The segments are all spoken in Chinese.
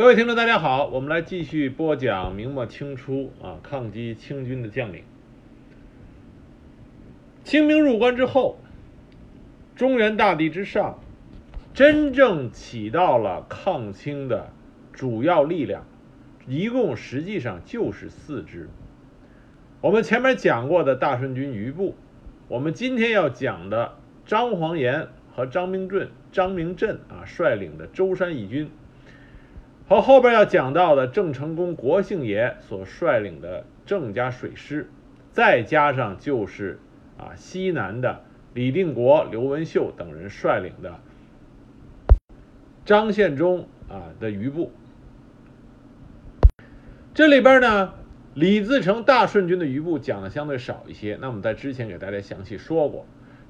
各位听众，大家好，我们来继续播讲明末清初啊抗击清军的将领。清兵入关之后，中原大地之上，真正起到了抗清的主要力量，一共实际上就是四支。我们前面讲过的大顺军余部，我们今天要讲的张煌言和张明俊、张明镇啊率领的舟山义军。和后边要讲到的郑成功、国姓爷所率领的郑家水师，再加上就是啊西南的李定国、刘文秀等人率领的张献忠啊的余部。这里边呢，李自成大顺军的余部讲的相对少一些。那我们在之前给大家详细说过，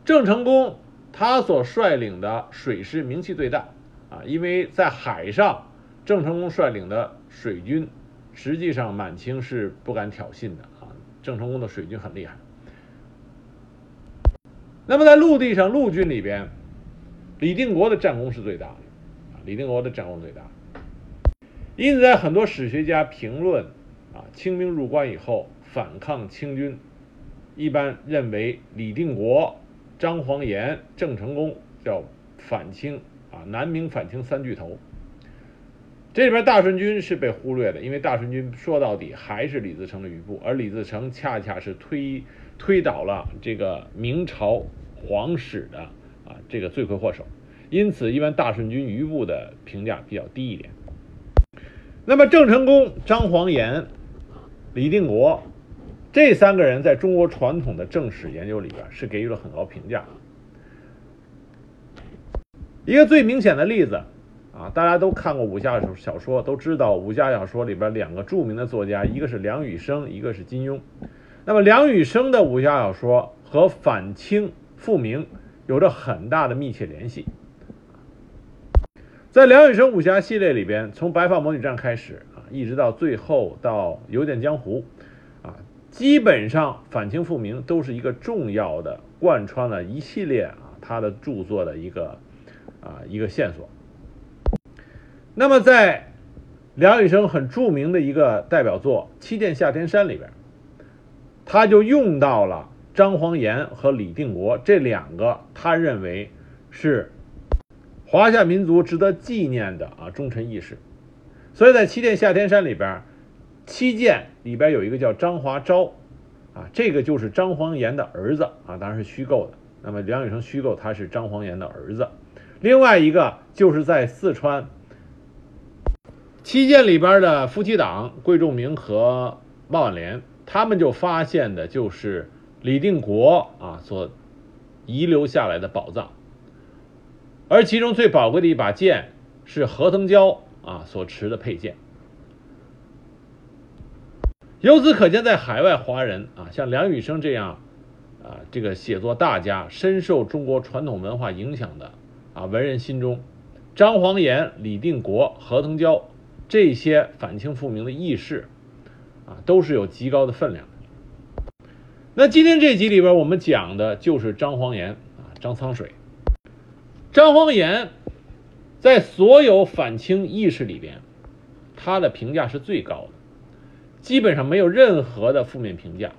郑成功他所率领的水师名气最大啊，因为在海上。郑成功率领的水军，实际上满清是不敢挑衅的啊。郑成功的水军很厉害。那么在陆地上，陆军里边，李定国的战功是最大的啊。李定国的战功最大。因此，在很多史学家评论啊，清兵入关以后反抗清军，一般认为李定国、张煌言、郑成功叫反清啊，南明反清三巨头。这里边大顺军是被忽略的，因为大顺军说到底还是李自成的余部，而李自成恰恰是推推倒了这个明朝皇室的啊这个罪魁祸首，因此一般大顺军余部的评价比较低一点。那么郑成功、张煌言、李定国这三个人在中国传统的正史研究里边是给予了很高评价。一个最明显的例子。啊，大家都看过武侠小说，都知道武侠小说里边两个著名的作家，一个是梁羽生，一个是金庸。那么梁羽生的武侠小说和反清复明有着很大的密切联系。在梁羽生武侠系列里边，从《白发魔女传》开始啊，一直到最后到《游剑江湖》，啊，基本上反清复明都是一个重要的贯穿了一系列啊他的著作的一个啊一个线索。那么，在梁羽生很著名的一个代表作《七剑下天山》里边，他就用到了张煌言和李定国这两个他认为是华夏民族值得纪念的啊忠臣义士。所以在《七剑下天山》里边，七剑里边有一个叫张华昭，啊，这个就是张煌言的儿子啊，当然是虚构的。那么梁羽生虚构他是张煌言的儿子。另外一个就是在四川。七剑里边的夫妻档桂仲明和孟晚莲，他们就发现的就是李定国啊所遗留下来的宝藏，而其中最宝贵的一把剑是何腾蛟啊所持的佩剑。由此可见，在海外华人啊，像梁羽生这样啊这个写作大家，深受中国传统文化影响的啊文人心中，张煌言、李定国、何腾蛟。这些反清复明的义士，啊，都是有极高的分量的。那今天这集里边，我们讲的就是张煌言啊，张苍水。张煌言在所有反清义士里边，他的评价是最高的，基本上没有任何的负面评价。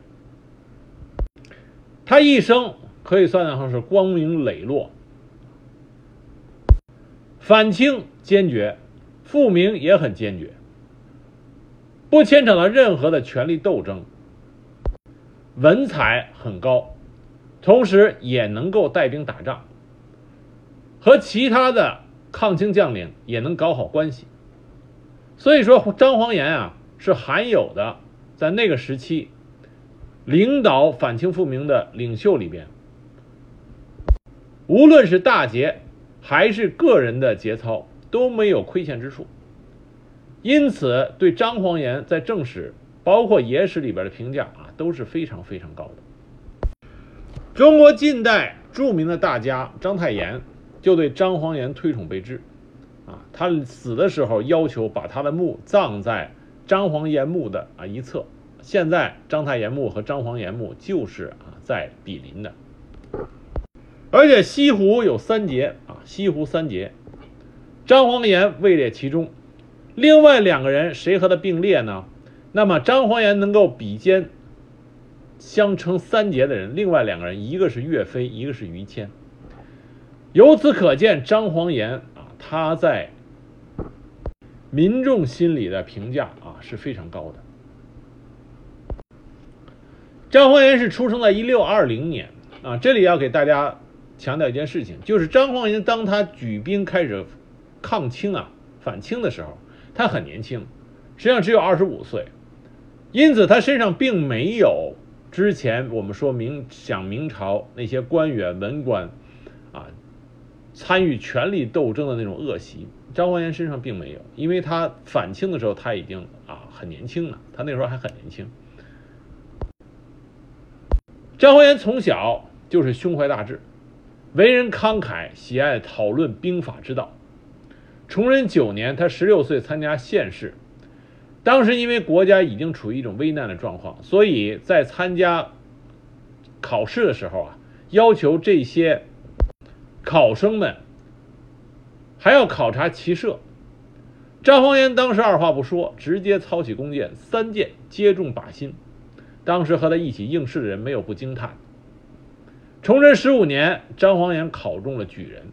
他一生可以算得上是光明磊落，反清坚决。复明也很坚决，不牵扯到任何的权力斗争，文采很高，同时也能够带兵打仗，和其他的抗清将领也能搞好关系。所以说，张煌言啊是罕有的，在那个时期领导反清复明的领袖里边，无论是大节还是个人的节操。都没有亏欠之处，因此对张煌言在正史包括野史里边的评价啊都是非常非常高的。中国近代著名的大家章太炎就对张煌言推崇备至，啊，他死的时候要求把他的墓葬在张煌言墓的啊一侧。现在章太炎墓和张煌言墓就是啊在比邻的，而且西湖有三杰啊，西湖三杰。张煌言位列其中，另外两个人谁和他并列呢？那么张煌言能够比肩相称三杰的人，另外两个人，一个是岳飞，一个是于谦。由此可见，张煌言啊，他在民众心里的评价啊是非常高的。张煌言是出生在一六二零年啊，这里要给大家强调一件事情，就是张煌言当他举兵开始抗清啊、反清的时候，他很年轻，实际上只有二十五岁，因此他身上并没有之前我们说明讲明朝那些官员文官啊参与权力斗争的那种恶习。张煌言身上并没有，因为他反清的时候他已经啊很年轻了，他那时候还很年轻。张煌言从小就是胸怀大志，为人慷慨，喜爱讨论兵法之道。崇祯九年，他十六岁参加县试，当时因为国家已经处于一种危难的状况，所以在参加考试的时候啊，要求这些考生们。还要考察骑射，张煌言当时二话不说，直接操起弓箭，三箭皆中靶心。当时和他一起应试的人没有不惊叹。崇祯十五年，张煌言考中了举人。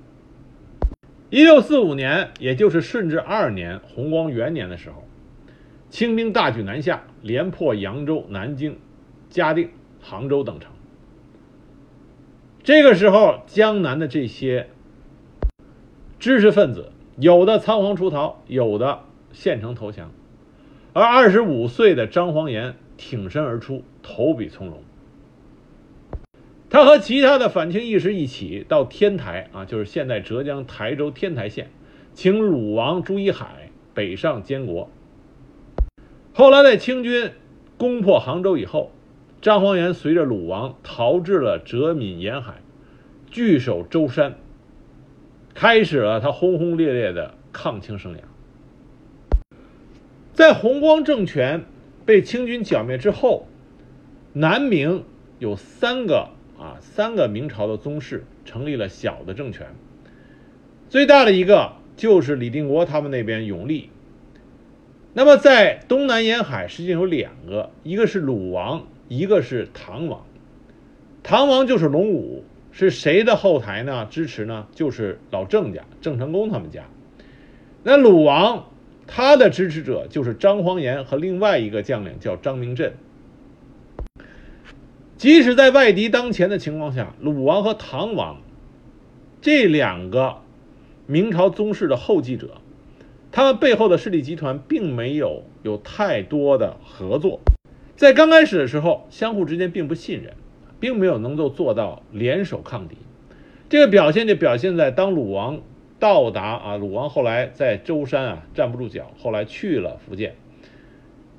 一六四五年，也就是顺治二年弘光元年的时候，清兵大举南下，连破扬州、南京、嘉定、杭州等城。这个时候，江南的这些。知识分子有的仓皇出逃，有的献城投降，而二十五岁的张煌言挺身而出，投笔从戎。他和其他的反清义士一起到天台啊，就是现在浙江台州天台县，请鲁王朱一海北上监国。后来在清军攻破杭州以后，张煌言随着鲁王逃至了浙闽沿海，据守舟山。开始了他轰轰烈烈的抗清生涯。在弘光政权被清军剿灭之后，南明有三个啊，三个明朝的宗室成立了小的政权。最大的一个就是李定国他们那边永历。那么在东南沿海实际上有两个，一个是鲁王，一个是唐王。唐王就是龙武。是谁的后台呢？支持呢？就是老郑家，郑成功他们家。那鲁王他的支持者就是张煌言和另外一个将领叫张明镇。即使在外敌当前的情况下，鲁王和唐王这两个明朝宗室的后继者，他们背后的势力集团并没有有太多的合作，在刚开始的时候，相互之间并不信任。并没有能够做到联手抗敌，这个表现就表现在当鲁王到达啊，鲁王后来在舟山啊站不住脚，后来去了福建。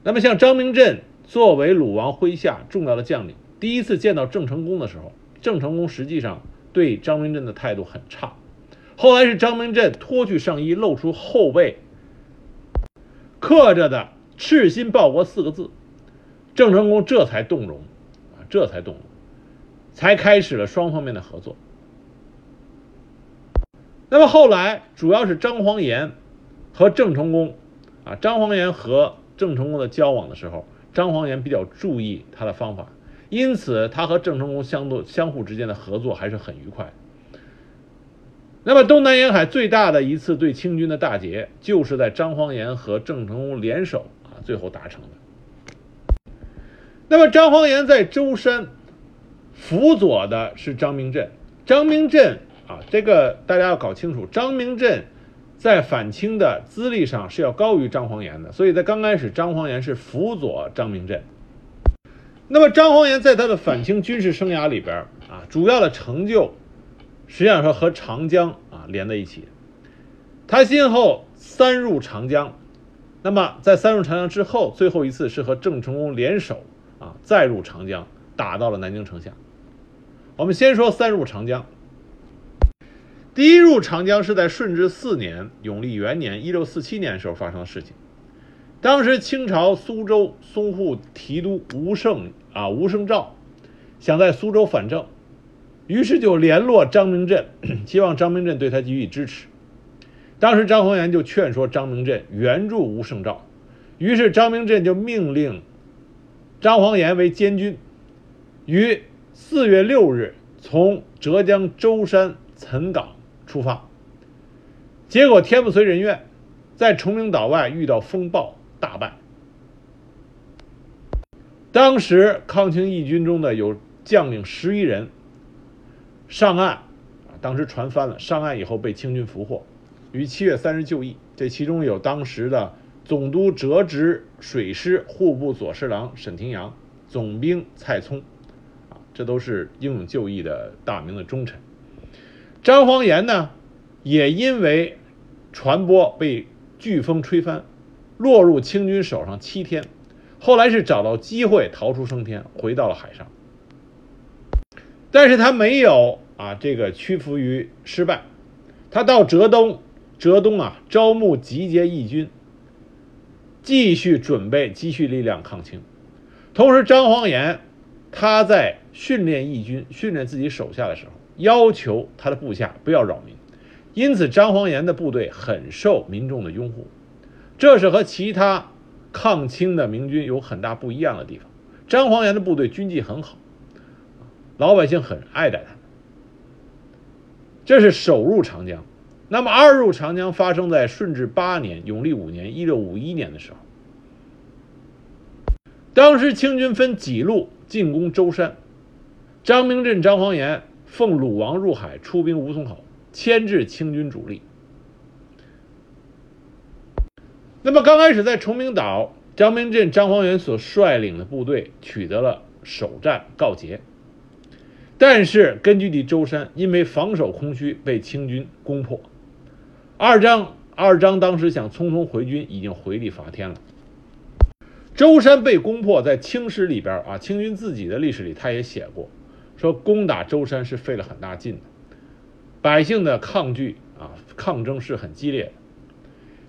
那么像张明镇作为鲁王麾下重要的将领，第一次见到郑成功的时候，郑成功实际上对张明镇的态度很差。后来是张明镇脱去上衣，露出后背，刻着的“赤心报国”四个字，郑成功这才动容啊，这才动容。才开始了双方面的合作。那么后来主要是张煌言和郑成功啊，张煌言和郑成功的交往的时候，张煌言比较注意他的方法，因此他和郑成功相对相互之间的合作还是很愉快。那么东南沿海最大的一次对清军的大捷，就是在张煌言和郑成功联手啊最后达成的。那么张煌言在舟山。辅佐的是张明镇，张明镇啊，这个大家要搞清楚，张明镇在反清的资历上是要高于张煌言的，所以在刚开始，张煌言是辅佐张明镇。那么张煌言在他的反清军事生涯里边啊，主要的成就实际上是和长江啊连在一起，他先后三入长江，那么在三入长江之后，最后一次是和郑成功联手啊再入长江，打到了南京城下。我们先说三入长江。第一入长江是在顺治四年永历元年（一六四七年）时候发生的事情。当时清朝苏州淞沪提督吴胜啊吴胜照想在苏州反正，于是就联络张明镇，希望张明镇对他给予支持。当时张煌言就劝说张明镇援助吴胜兆，于是张明镇就命令张煌言为监军，于四月六日从浙江舟山岑港出发。结果天不遂人愿，在崇明岛外遇到风暴，大败。当时抗清义军中的有将领十余人上岸，啊，当时船翻了，上岸以后被清军俘获。于七月三日就义，这其中有当时的总督浙直水师户部左侍郎沈廷阳、总兵蔡聪，啊，这都是英勇就义的大明的忠臣。张煌言呢，也因为船舶被飓风吹翻，落入清军手上七天，后来是找到机会逃出升天，回到了海上。但是他没有啊，这个屈服于失败，他到浙东。浙东啊，招募集结义军，继续准备积蓄力量抗清。同时，张煌言他在训练义军、训练自己手下的时候，要求他的部下不要扰民，因此张煌言的部队很受民众的拥护。这是和其他抗清的明军有很大不一样的地方。张煌言的部队军纪很好，老百姓很爱戴他。这是首入长江。那么，二入长江发生在顺治八年、永历五年（一六五一年）的时候。当时清军分几路进攻舟山，张明镇、张煌言奉鲁王入海，出兵吴淞口，牵制清军主力。那么，刚开始在崇明岛，张明镇、张煌言所率领的部队取得了首战告捷。但是，根据地舟山因为防守空虚，被清军攻破。二张二张当时想匆匆回军，已经回力乏天了。舟山被攻破，在清史里边啊，清军自己的历史里，他也写过，说攻打舟山是费了很大劲的，百姓的抗拒啊，抗争是很激烈的。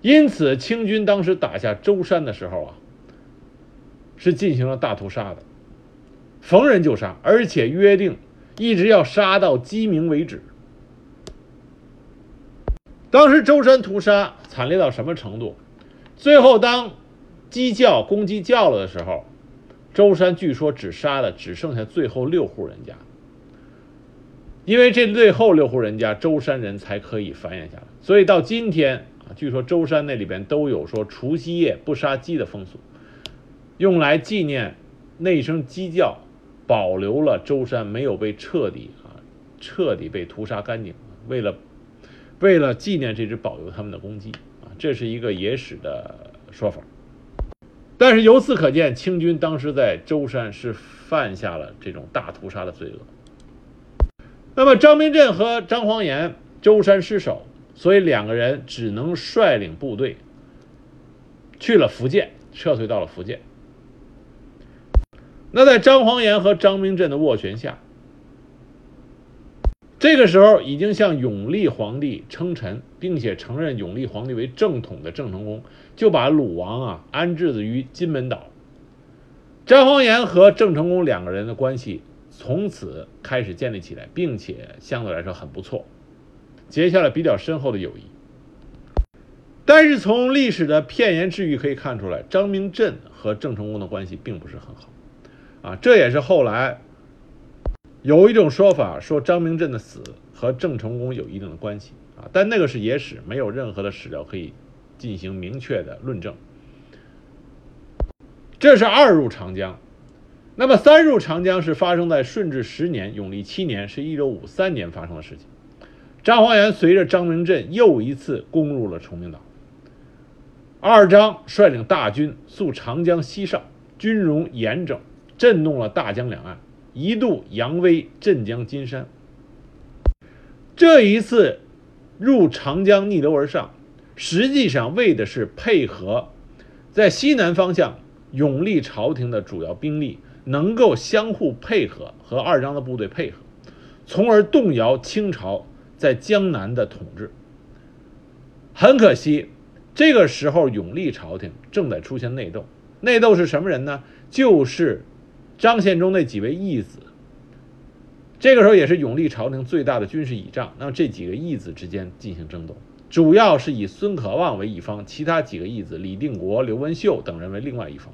因此，清军当时打下舟山的时候啊，是进行了大屠杀的，逢人就杀，而且约定一直要杀到鸡鸣为止。当时舟山屠杀惨烈到什么程度？最后当鸡叫公鸡叫了的时候，舟山据说只杀了只剩下最后六户人家，因为这最后六户人家舟山人才可以繁衍下来。所以到今天，据说舟山那里边都有说除夕夜不杀鸡的风俗，用来纪念那一声鸡叫，保留了舟山没有被彻底啊彻底被屠杀干净。为了为了纪念这只保留他们的公鸡啊，这是一个野史的说法。但是由此可见，清军当时在舟山是犯下了这种大屠杀的罪恶。那么张明镇和张煌言舟山失守，所以两个人只能率领部队去了福建，撤退到了福建。那在张煌言和张明镇的斡旋下。这个时候，已经向永历皇帝称臣，并且承认永历皇帝为正统的郑成功，就把鲁王啊安置于金门岛。张煌言和郑成功两个人的关系从此开始建立起来，并且相对来说很不错，结下了比较深厚的友谊。但是从历史的片言之语可以看出来，张明镇和郑成功的关系并不是很好，啊，这也是后来。有一种说法说张明镇的死和郑成功有一定的关系啊，但那个是野史，没有任何的史料可以进行明确的论证。这是二入长江，那么三入长江是发生在顺治十年、永历七年，是一九五三年发生的事情。张煌言随着张明镇又一次攻入了崇明岛，二张率领大军溯长江西上，军容严整，震动了大江两岸。一度扬威镇江金山。这一次入长江逆流而上，实际上为的是配合在西南方向永历朝廷的主要兵力能够相互配合，和二张的部队配合，从而动摇清朝在江南的统治。很可惜，这个时候永历朝廷正在出现内斗。内斗是什么人呢？就是。张献忠那几位义子，这个时候也是永历朝廷最大的军事倚仗。那么这几个义子之间进行争斗，主要是以孙可望为一方，其他几个义子李定国、刘文秀等人为另外一方。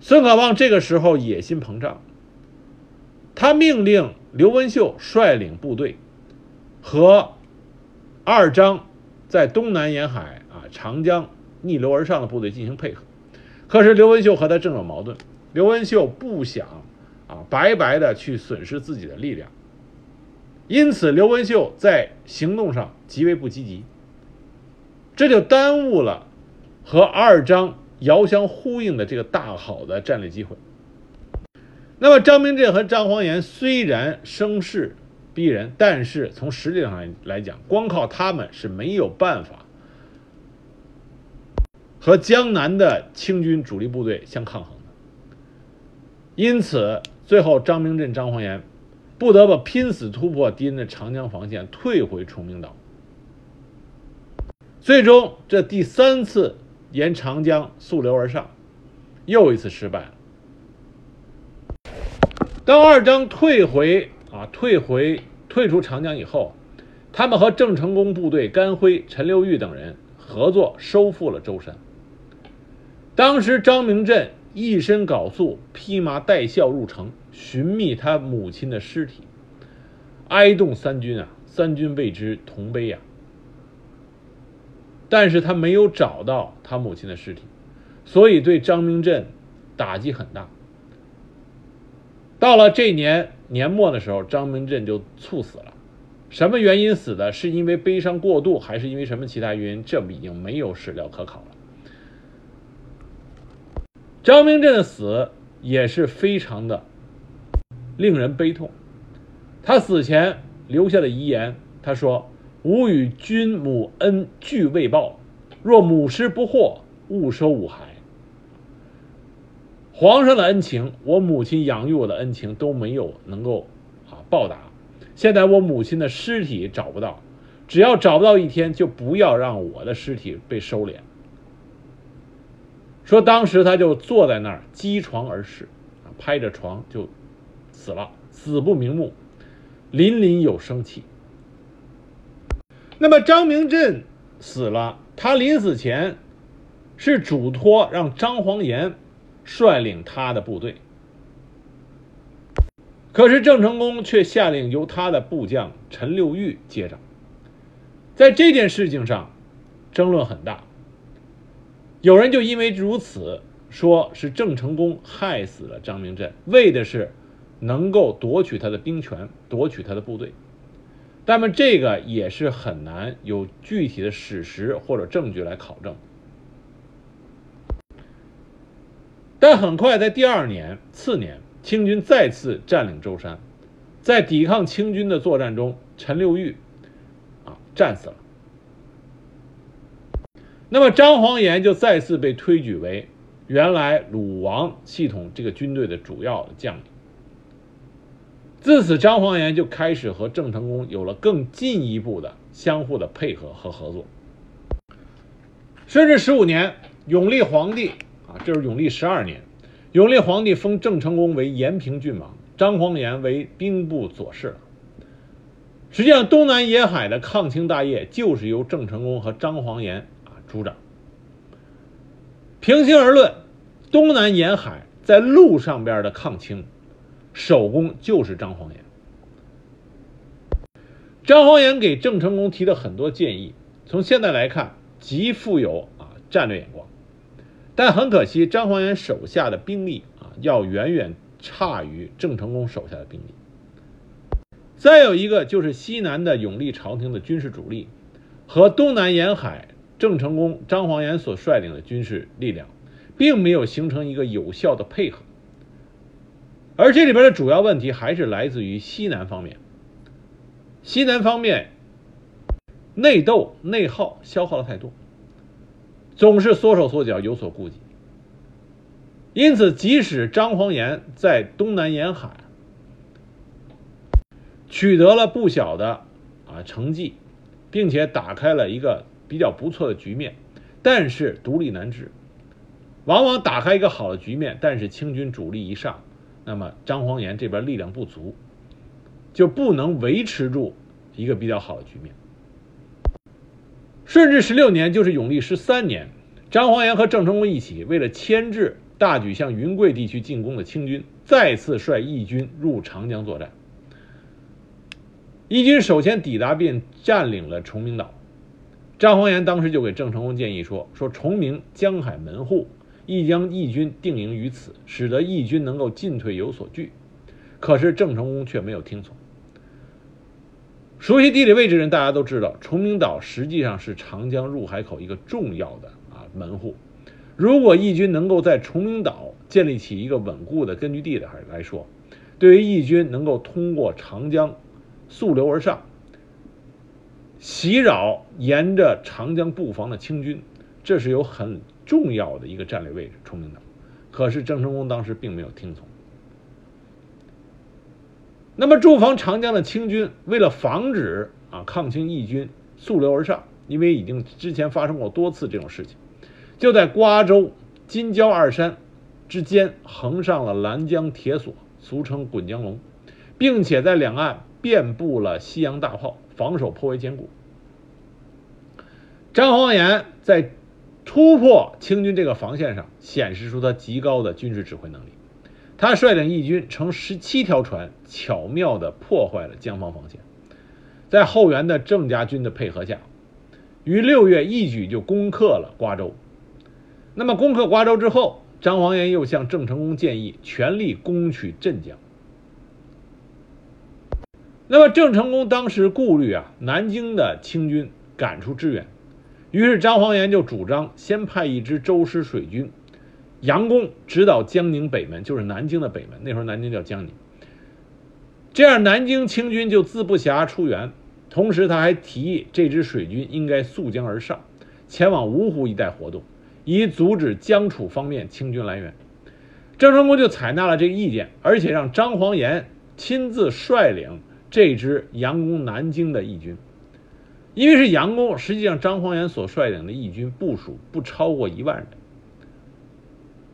孙可望这个时候野心膨胀，他命令刘文秀率领部队和二张在东南沿海啊长江逆流而上的部队进行配合。可是刘文秀和他正有矛盾，刘文秀不想啊白白的去损失自己的力量。因此，刘文秀在行动上极为不积极，这就耽误了和二张遥相呼应的这个大好的战略机会。那么，张明镇和张煌岩虽然声势逼人，但是从实力上来讲，光靠他们是没有办法和江南的清军主力部队相抗衡的。因此，最后张明镇、张煌岩。不得不拼死突破敌人的长江防线，退回崇明岛。最终，这第三次沿长江溯流而上，又一次失败了。当二张退回啊，退回退出长江以后，他们和郑成功部队甘辉、陈留玉等人合作，收复了舟山。当时，张明镇一身缟素，披麻戴孝入城。寻觅他母亲的尸体，哀动三军啊，三军为之同悲呀。但是他没有找到他母亲的尸体，所以对张明镇打击很大。到了这年年末的时候，张明镇就猝死了。什么原因死的？是因为悲伤过度，还是因为什么其他原因？这已经没有史料可考了。张明镇的死也是非常的。令人悲痛。他死前留下的遗言，他说：“吾与君母恩俱未报，若母尸不获，勿收吾骸。皇上的恩情，我母亲养育我的恩情都没有能够啊报答。现在我母亲的尸体找不到，只要找不到一天，就不要让我的尸体被收敛。”说当时他就坐在那儿击床而逝，啊，拍着床就。死了，死不瞑目，凛凛有生气。那么张明镇死了，他临死前是嘱托让张煌岩率领他的部队，可是郑成功却下令由他的部将陈六玉接掌。在这件事情上，争论很大。有人就因为如此，说是郑成功害死了张明镇，为的是。能够夺取他的兵权，夺取他的部队，那么这个也是很难有具体的史实或者证据来考证。但很快在第二年次年，清军再次占领舟山，在抵抗清军的作战中，陈六玉啊战死了。那么张煌岩就再次被推举为原来鲁王系统这个军队的主要将领。自此，张煌岩就开始和郑成功有了更进一步的相互的配合和合作。顺治十五年，永历皇帝这是永历十二年，永历皇帝封郑成功为延平郡王，张煌岩为兵部左侍。实际上，东南沿海的抗清大业就是由郑成功和张煌岩啊主掌。平心而论，东南沿海在陆上边的抗清。首功就是张煌岩。张煌岩给郑成功提的很多建议，从现在来看，极富有啊战略眼光。但很可惜，张煌元手下的兵力啊，要远远差于郑成功手下的兵力。再有一个就是西南的永历朝廷的军事主力，和东南沿海郑成功、张煌元所率领的军事力量，并没有形成一个有效的配合。而这里边的主要问题还是来自于西南方面，西南方面内斗内耗消耗的太多，总是缩手缩脚，有所顾忌。因此，即使张煌岩在东南沿海取得了不小的啊成绩，并且打开了一个比较不错的局面，但是独立难支，往往打开一个好的局面，但是清军主力一上。那么张煌岩这边力量不足，就不能维持住一个比较好的局面。顺治十六年，就是永历十三年，张煌言和郑成功一起，为了牵制大举向云贵地区进攻的清军，再次率义军入长江作战。义军首先抵达并占领了崇明岛，张煌言当时就给郑成功建议说：“说崇明江海门户，亦将义军定营于此，使得义军能够进退有所据。”可是郑成功却没有听从。熟悉地理位置的人大家都知道，崇明岛实际上是长江入海口一个重要的啊门户。如果义军能够在崇明岛建立起一个稳固的根据地的还来说，对于义军能够通过长江。溯流而上，袭扰沿着长江布防的清军，这是有很重要的一个战略位置。崇明岛，可是郑成功当时并没有听从。那么驻防长江的清军，为了防止啊抗清义军溯流而上，因为已经之前发生过多次这种事情，就在瓜州金郊二山之间横上了拦江铁索，俗称滚江龙，并且在两岸。遍布了西洋大炮，防守颇为坚固。张煌言在突破清军这个防线上，显示出他极高的军事指挥能力。他率领义军乘十七条船，巧妙地破坏了江防防线。在后援的郑家军的配合下，于六月一举就攻克了瓜州。那么攻克瓜州之后，张煌言又向郑成功建议全力攻取镇江。那么郑成功当时顾虑啊，南京的清军赶出支援，于是张煌言就主张先派一支周师水军杨公直捣江宁北门，就是南京的北门。那时候南京叫江宁，这样南京清军就自不暇出援。同时，他还提议这支水军应该溯江而上，前往芜湖一带活动，以阻止江楚方面清军来援。郑成功就采纳了这个意见，而且让张煌言亲自率领。这支佯攻南京的义军，因为是佯攻，实际上张煌言所率领的义军部署不超过一万人，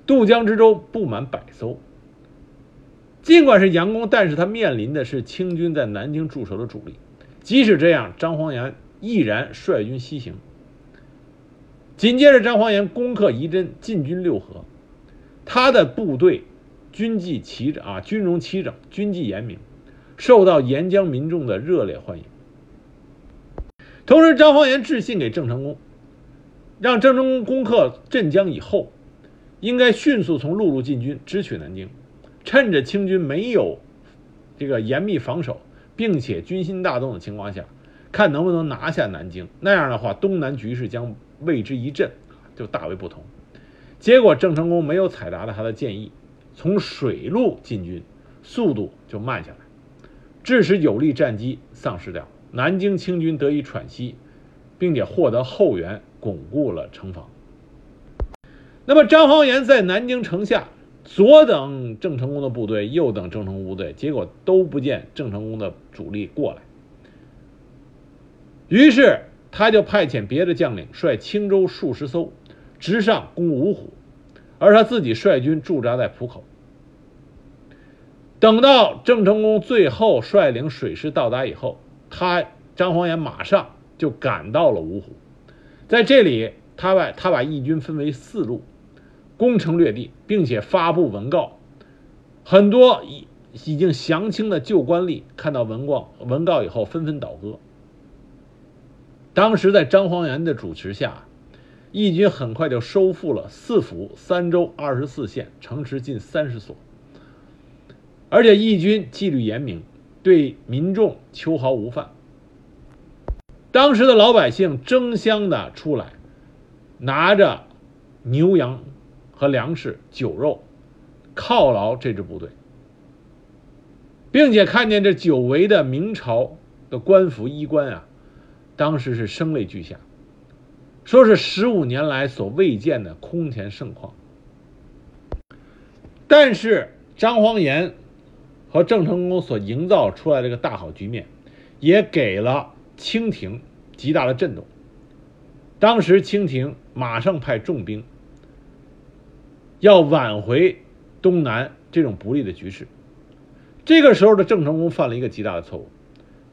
渡江之舟不满百艘。尽管是佯攻，但是他面临的是清军在南京驻守的主力。即使这样，张煌言毅然率军西行。紧接着，张煌言攻克仪真，进军六合，他的部队军纪齐整啊，军容齐整，军纪严明。受到沿江民众的热烈欢迎。同时，张煌言致信给郑成功，让郑成功攻克镇江以后，应该迅速从陆路进军，直取南京，趁着清军没有这个严密防守，并且军心大动的情况下，看能不能拿下南京。那样的话，东南局势将为之一振，就大为不同。结果，郑成功没有采纳了他的建议，从水路进军，速度就慢下来。致使有利战机丧失掉，南京清军得以喘息，并且获得后援，巩固了城防。那么张煌言在南京城下，左等郑成功的部队，右等郑成功部队，结果都不见郑成功的主力过来。于是他就派遣别的将领率青州数十艘，直上攻芜湖，而他自己率军驻扎在浦口。等到郑成功最后率领水师到达以后，他张煌言马上就赶到了芜湖，在这里，他把他把义军分为四路，攻城略地，并且发布文告。很多已已经降清的旧官吏看到文告文告以后，纷纷倒戈。当时在张煌言的主持下，义军很快就收复了四府、三州、二十四县，城池近三十所。而且义军纪律严明，对民众秋毫无犯。当时的老百姓争相的出来，拿着牛羊和粮食、酒肉犒劳这支部队，并且看见这久违的明朝的官服衣冠啊，当时是声泪俱下，说是十五年来所未见的空前盛况。但是张煌言。和郑成功所营造出来这个大好局面，也给了清廷极大的震动。当时清廷马上派重兵，要挽回东南这种不利的局势。这个时候的郑成功犯了一个极大的错误，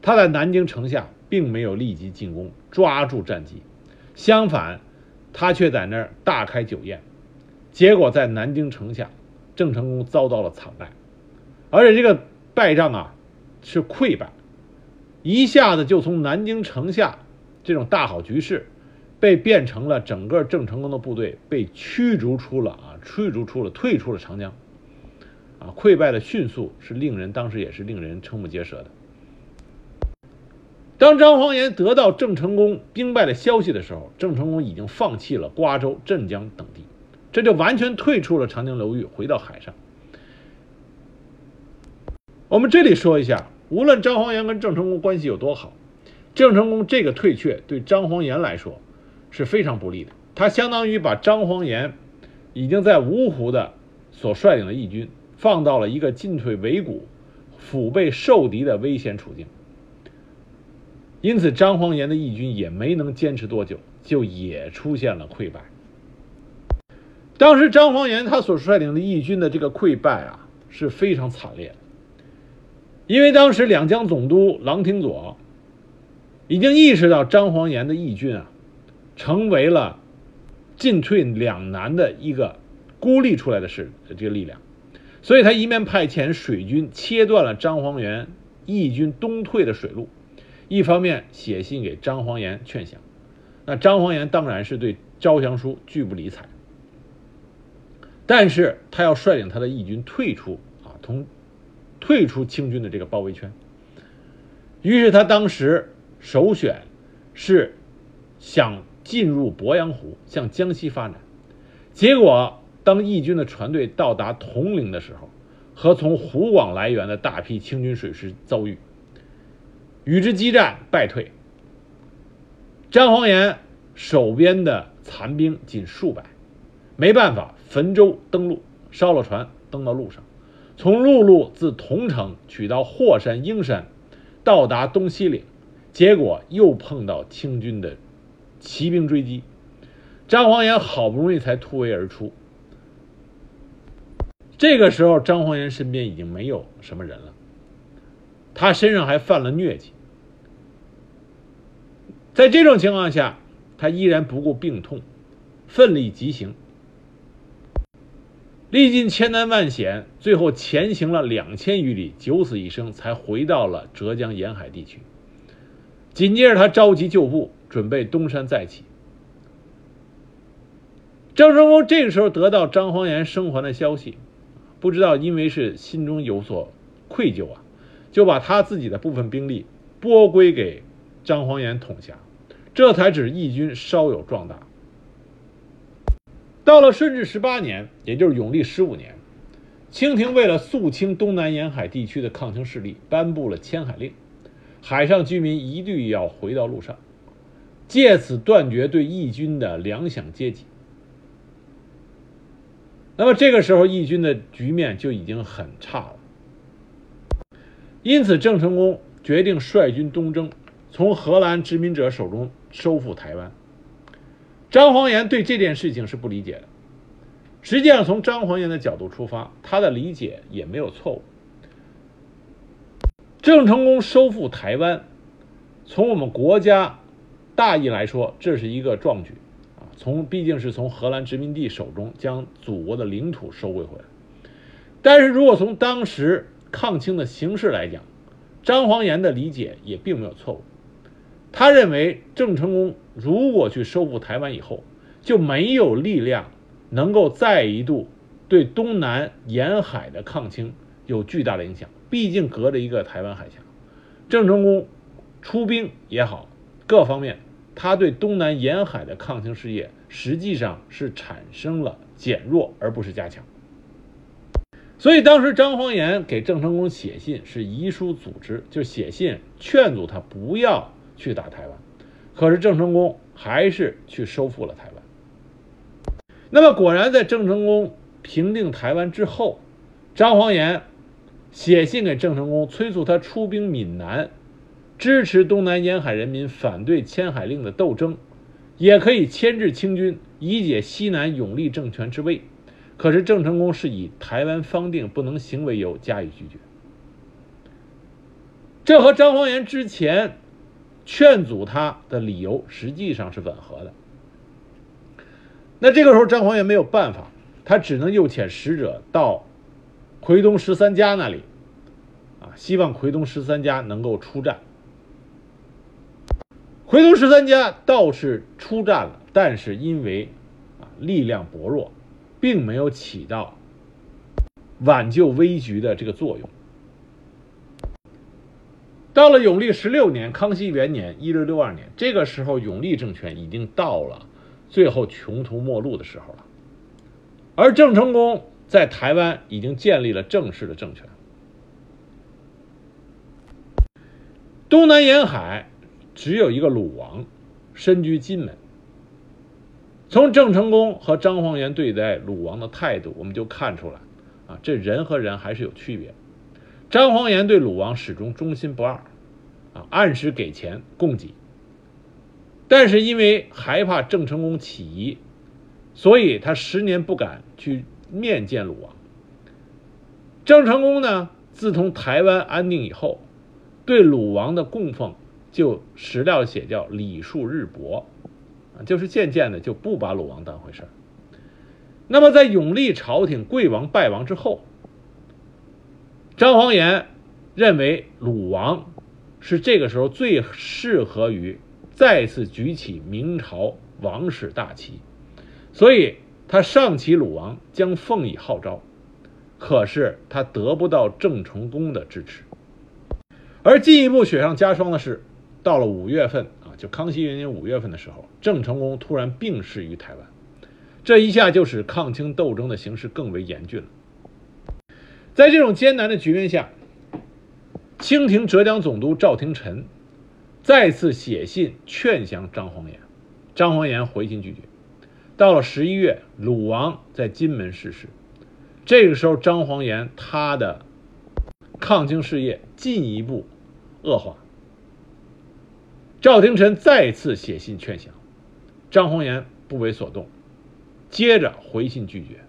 他在南京城下并没有立即进攻，抓住战机，相反，他却在那儿大开酒宴。结果在南京城下，郑成功遭到了惨败，而且这个败仗啊是溃败，一下子就从南京城下这种大好局势，被变成了整个郑成功的部队被驱逐出了啊，驱逐出了，退出了长江，啊，溃败的迅速是令人当时也是令人瞠目结舌的。当张煌言得到郑成功兵败的消息的时候，郑成功已经放弃了瓜州、镇江等地。这就完全退出了长江流域，回到海上。我们这里说一下，无论张煌言跟郑成功关系有多好，郑成功这个退却对张煌言来说是非常不利的。他相当于把张煌言已经在芜湖的所率领的义军放到了一个进退维谷、腹背受敌的危险处境。因此，张煌言的义军也没能坚持多久，就也出现了溃败。当时张煌言他所率领的义军的这个溃败啊是非常惨烈的，因为当时两江总督郎廷佐已经意识到张煌言的义军啊成为了进退两难的一个孤立出来的是这个力量，所以他一面派遣水军切断了张煌言义军东退的水路，一方面写信给张煌言劝降，那张煌言当然是对招降书拒不理睬。但是他要率领他的义军退出啊，从退出清军的这个包围圈。于是他当时首选是想进入鄱阳湖，向江西发展。结果当义军的船队到达铜陵的时候，和从湖广来源的大批清军水师遭遇，与之激战败退。张煌言手边的残兵仅数百，没办法。汾州登陆，烧了船，登到路上，从陆路自桐城取到霍山、英山，到达东西岭，结果又碰到清军的骑兵追击，张煌言好不容易才突围而出。这个时候，张煌言身边已经没有什么人了，他身上还犯了疟疾，在这种情况下，他依然不顾病痛，奋力疾行。历尽千难万险，最后前行了两千余里，九死一生，才回到了浙江沿海地区。紧接着，他召集旧部，准备东山再起。郑成功这个时候得到张煌言生还的消息，不知道因为是心中有所愧疚啊，就把他自己的部分兵力拨归给张煌言统辖，这才使义军稍有壮大。到了顺治十八年，也就是永历十五年，清廷为了肃清东南沿海地区的抗清势力，颁布了迁海令，海上居民一律要回到陆上，借此断绝对义军的粮饷接济。那么这个时候，义军的局面就已经很差了。因此，郑成功决定率军东征，从荷兰殖民者手中收复台湾。张煌言对这件事情是不理解的。实际上，从张煌言的角度出发，他的理解也没有错误。郑成功收复台湾，从我们国家大意来说，这是一个壮举啊！从毕竟是从荷兰殖民地手中将祖国的领土收归回来。但是如果从当时抗清的形势来讲，张煌言的理解也并没有错误。他认为郑成功如果去收复台湾以后，就没有力量能够再一度对东南沿海的抗清有巨大的影响。毕竟隔着一个台湾海峡，郑成功出兵也好，各方面他对东南沿海的抗清事业实际上是产生了减弱，而不是加强。所以当时张煌言给郑成功写信是遗书组织，就写信劝阻他不要。去打台湾，可是郑成功还是去收复了台湾。那么果然，在郑成功平定台湾之后，张煌言写信给郑成功，催促他出兵闽南，支持东南沿海人民反对迁海令的斗争，也可以牵制清军，以解西南永历政权之危。可是郑成功是以台湾方定不能行为由加以拒绝。这和张煌言之前。劝阻他的理由实际上是吻合的，那这个时候张煌元没有办法，他只能诱遣使者到奎东十三家那里，啊，希望奎东十三家能够出战。奎东十三家倒是出战了，但是因为啊力量薄弱，并没有起到挽救危局的这个作用。到了永历十六年，康熙元年（一六六二年），这个时候永历政权已经到了最后穷途末路的时候了，而郑成功在台湾已经建立了正式的政权。东南沿海只有一个鲁王，身居金门。从郑成功和张煌言对待鲁王的态度，我们就看出来，啊，这人和人还是有区别。张煌言对鲁王始终忠心不二，啊，按时给钱供给。但是因为害怕郑成功起疑，所以他十年不敢去面见鲁王。郑成功呢，自从台湾安定以后，对鲁王的供奉就史料写叫礼数日薄，啊，就是渐渐的就不把鲁王当回事儿。那么在永历朝廷贵王败亡之后。张煌言认为鲁王是这个时候最适合于再次举起明朝王室大旗，所以他上启鲁王将奉以号召，可是他得不到郑成功的支持。而进一步雪上加霜的是，到了五月份啊，就康熙元年五月份的时候，郑成功突然病逝于台湾，这一下就使抗清斗争的形势更为严峻了。在这种艰难的局面下，清廷浙江总督赵廷臣再次写信劝降张煌言，张煌言回信拒绝。到了十一月，鲁王在金门逝世，这个时候张煌言他的抗清事业进一步恶化。赵廷臣再次写信劝降，张煌言不为所动，接着回信拒绝。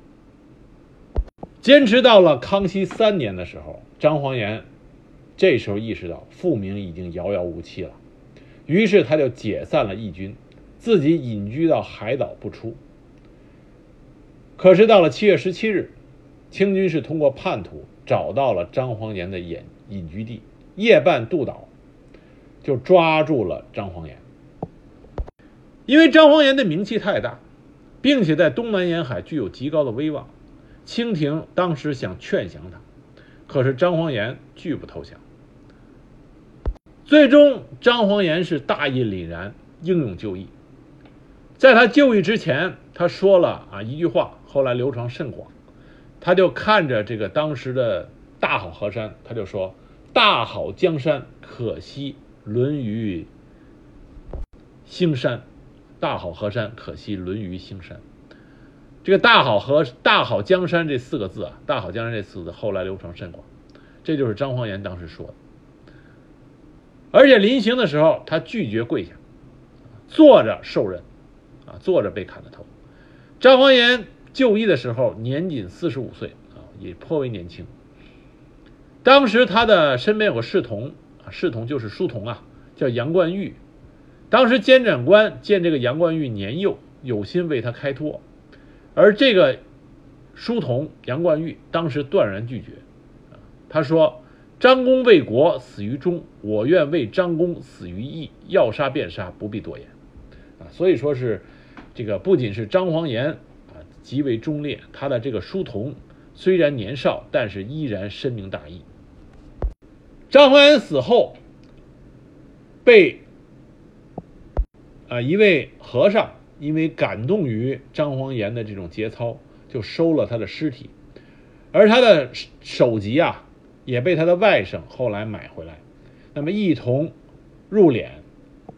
坚持到了康熙三年的时候，张煌言这时候意识到复明已经遥遥无期了，于是他就解散了义军，自己隐居到海岛不出。可是到了七月十七日，清军是通过叛徒找到了张煌言的隐隐居地，夜半渡岛，就抓住了张煌言。因为张煌言的名气太大，并且在东南沿海具有极高的威望。清廷当时想劝降他，可是张煌言拒不投降。最终，张煌言是大义凛然，英勇就义。在他就义之前，他说了啊一句话，后来流传甚广。他就看着这个当时的大好河山，他就说：“大好江山，可惜沦于兴山。大好河山，可惜沦于兴山。”这个“大好河”“大好江山”这四个字啊，“大好江山”这四个字后来流传甚广，这就是张煌言当时说的。而且临行的时候，他拒绝跪下，坐着受任，啊，坐着被砍了头。张煌言就义的时候年仅四十五岁啊，也颇为年轻。当时他的身边有个侍童，侍童就是书童啊，叫杨冠玉。当时监斩官见这个杨冠玉年幼，有心为他开脱。而这个书童杨冠玉当时断然拒绝，他说：“张公为国死于忠，我愿为张公死于义，要杀便杀，不必多言。”啊，所以说是这个不仅是张煌言啊极为忠烈，他的这个书童虽然年少，但是依然深明大义。张煌言死后，被啊一位和尚。因为感动于张煌言的这种节操，就收了他的尸体，而他的首级啊，也被他的外甥后来买回来，那么一同入殓，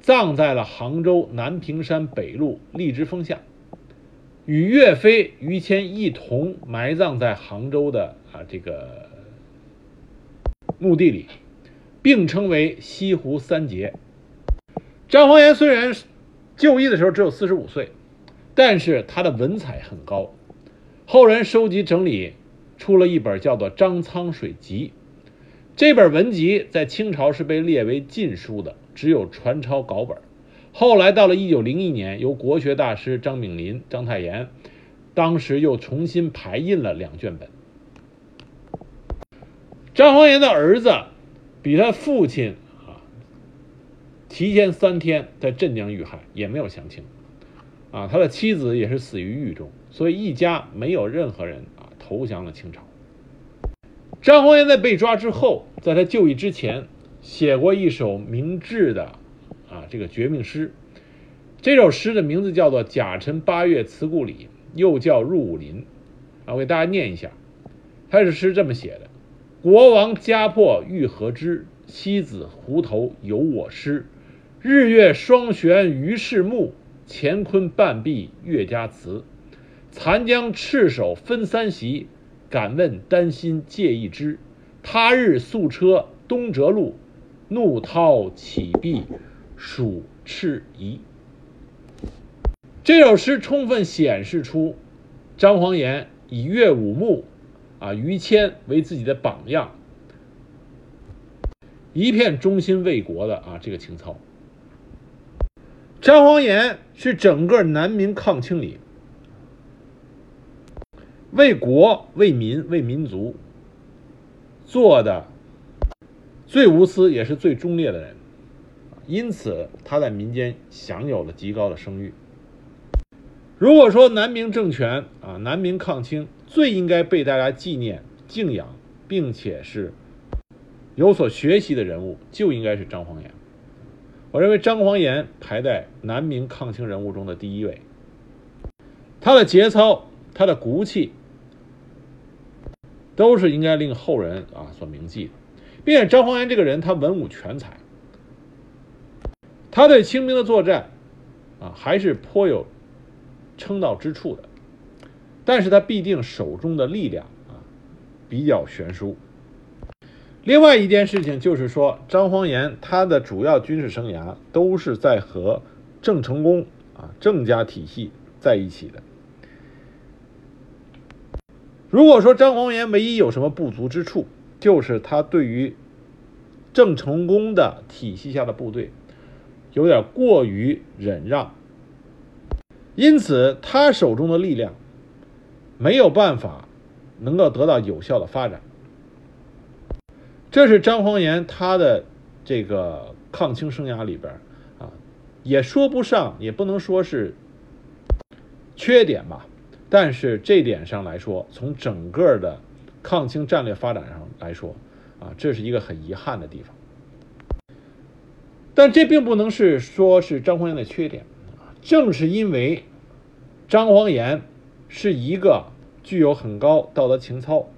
葬在了杭州南屏山北路荔枝峰下，与岳飞、于谦一同埋葬在杭州的啊这个墓地里，并称为西湖三杰。张煌言虽然。就义的时候只有四十五岁，但是他的文采很高，后人收集整理出了一本叫做《张苍水集》，这本文集在清朝是被列为禁书的，只有传抄稿本。后来到了一九零一年，由国学大师张炳麟、章太炎，当时又重新排印了两卷本。张煌言的儿子比他父亲啊提前三天在镇江遇害，也没有详情。啊，他的妻子也是死于狱中，所以一家没有任何人啊投降了清朝。张煌言在被抓之后，在他就义之前，写过一首明志的啊这个绝命诗。这首诗的名字叫做《甲辰八月辞故里》，又叫《入武林》。啊，我给大家念一下，他是诗这么写的：“国王家破欲何之？妻子湖头有我师。日月双悬于世目。”乾坤半壁岳家祠，残将赤手分三席。敢问丹心借一枝。他日宿车东折路，怒涛起壁数赤夷。这首诗充分显示出张煌言以岳武穆、啊于谦为自己的榜样，一片忠心为国的啊这个情操。张煌炎是整个南明抗清里为国、为民、为民族做的最无私也是最忠烈的人，因此他在民间享有了极高的声誉。如果说南明政权啊，南明抗清最应该被大家纪念、敬仰，并且是有所学习的人物，就应该是张煌言。我认为张煌言排在南明抗清人物中的第一位。他的节操，他的骨气，都是应该令后人啊所铭记的。并且张煌言这个人，他文武全才，他对清兵的作战啊还是颇有称道之处的。但是他必定手中的力量啊比较悬殊。另外一件事情就是说，张煌言他的主要军事生涯都是在和郑成功啊郑家体系在一起的。如果说张煌言唯一有什么不足之处，就是他对于郑成功的体系下的部队有点过于忍让，因此他手中的力量没有办法能够得到有效的发展。这是张煌言他的这个抗清生涯里边啊，也说不上，也不能说是缺点吧。但是这点上来说，从整个的抗清战略发展上来说，啊，这是一个很遗憾的地方。但这并不能是说是张煌言的缺点，正是因为张煌言是一个具有很高道德情操，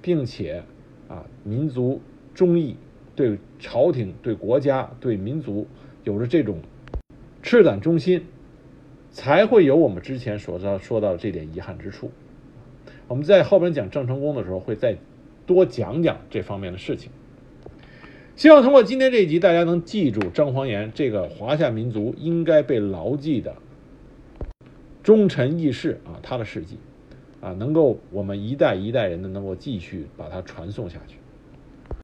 并且啊民族。忠义，对朝廷、对国家、对民族有着这种赤胆忠心，才会有我们之前所到说到的这点遗憾之处。我们在后边讲郑成功的时候，会再多讲讲这方面的事情。希望通过今天这一集，大家能记住张煌言这个华夏民族应该被牢记的忠臣义士啊，他的事迹啊，能够我们一代一代人的能够继续把它传送下去。